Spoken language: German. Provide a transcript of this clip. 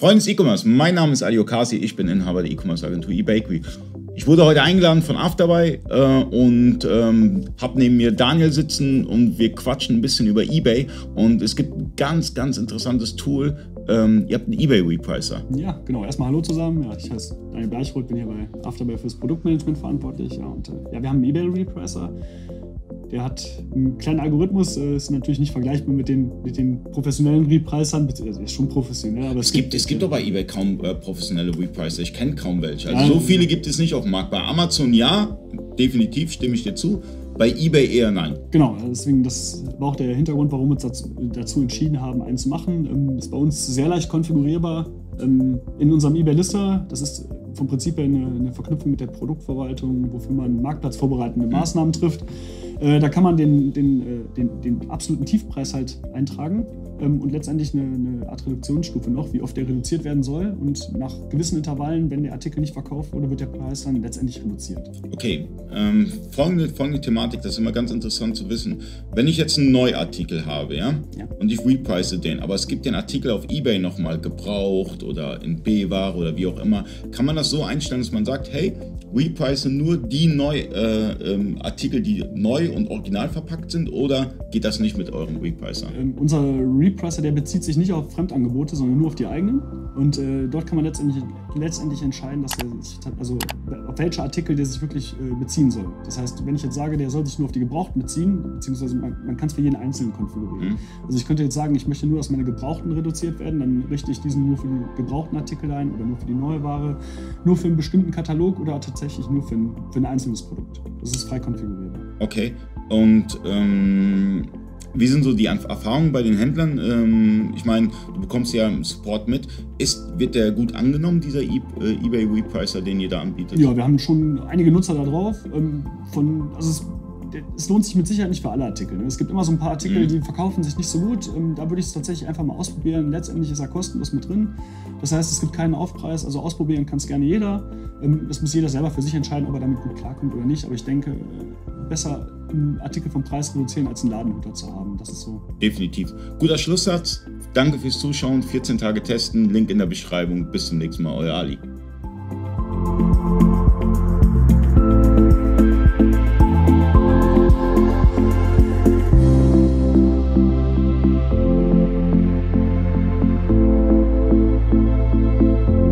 Freunde des E-Commerce, mein Name ist Ali Okasi, ich bin Inhaber der E-Commerce-Agentur eBakery. Ich wurde heute eingeladen von Afterbuy äh, und ähm, habe neben mir Daniel sitzen und wir quatschen ein bisschen über eBay. Und es gibt ein ganz, ganz interessantes Tool. Ähm, ihr habt einen eBay Repricer. Ja, genau. Erstmal Hallo zusammen. Ja, ich heiße Daniel Bleichroth, bin hier bei Afterbuy fürs Produktmanagement verantwortlich. Ja, und äh, ja, wir haben einen eBay Repricer. Der hat einen kleinen Algorithmus, äh, ist natürlich nicht vergleichbar mit den, mit den professionellen Repricern, also ist schon professionell. Aber es, es gibt, es gibt doch bei eBay kaum äh, professionelle Repricer, ich kenne kaum welche. Also ja, so viele gibt es nicht auf dem Markt. Bei Amazon ja, definitiv stimme ich dir zu. Bei eBay eher nein. Genau, deswegen das war auch der Hintergrund, warum wir uns dazu, dazu entschieden haben, einen zu machen. Ähm, ist bei uns sehr leicht konfigurierbar. Ähm, in unserem eBay-Lister, das ist vom Prinzip her eine, eine, Verknüpfung mit der Produktverwaltung, wofür man marktplatzvorbereitende mhm. Maßnahmen trifft. Äh, da kann man den, den, äh, den, den, absoluten Tiefpreis halt eintragen und letztendlich eine, eine, Art Reduktionsstufe noch, wie oft der reduziert werden soll. Und nach gewissen Intervallen, wenn der Artikel nicht verkauft wurde, wird der Preis dann letztendlich reduziert. Okay, ähm, folgende, folgende Thematik, das ist immer ganz interessant zu wissen. Wenn ich jetzt einen Neuartikel habe, ja, ja. und ich reprice den, aber es gibt den Artikel auf Ebay nochmal gebraucht oder in B-Ware oder wie auch immer, kann man das so einstellen, dass man sagt, hey, reprice nur die neu, äh, ähm, Artikel, die neu und original verpackt sind oder geht das nicht mit eurem Repricer? Ähm, unser Repricer, der bezieht sich nicht auf Fremdangebote, sondern nur auf die eigenen. Und äh, dort kann man letztendlich, letztendlich entscheiden, dass er sich, also auf welche Artikel der sich wirklich äh, beziehen soll. Das heißt, wenn ich jetzt sage, der soll sich nur auf die Gebrauchten beziehen, beziehungsweise man, man kann es für jeden Einzelnen konfigurieren. Mhm. Also ich könnte jetzt sagen, ich möchte nur, dass meine Gebrauchten reduziert werden, dann richte ich diesen nur für die gebrauchten Artikel ein oder nur für die neue Ware, nur für einen bestimmten Katalog oder tatsächlich nur für ein, für ein einzelnes Produkt. Das ist frei konfigurierbar. Okay. Und ähm, wie sind so die Erfahrungen bei den Händlern? Ähm, ich meine, du bekommst ja Support mit. Ist, wird der gut angenommen, dieser e äh, eBay Repricer, den ihr da anbietet? Ja, wir haben schon einige Nutzer da drauf. Ähm, von, also es, es, lohnt sich mit Sicherheit nicht für alle Artikel. Ne? Es gibt immer so ein paar Artikel, mhm. die verkaufen sich nicht so gut. Ähm, da würde ich es tatsächlich einfach mal ausprobieren. Letztendlich ist er kostenlos mit drin. Das heißt, es gibt keinen Aufpreis. Also ausprobieren kann es gerne jeder. Ähm, das muss jeder selber für sich entscheiden, ob er damit gut klarkommt oder nicht. Aber ich denke, äh, besser einen Artikel vom Preis reduzieren, als einen Ladenhüter zu haben. Das ist so. Definitiv. Guter Schlusssatz. Danke fürs Zuschauen. 14 Tage testen. Link in der Beschreibung. Bis zum nächsten Mal. Euer Ali.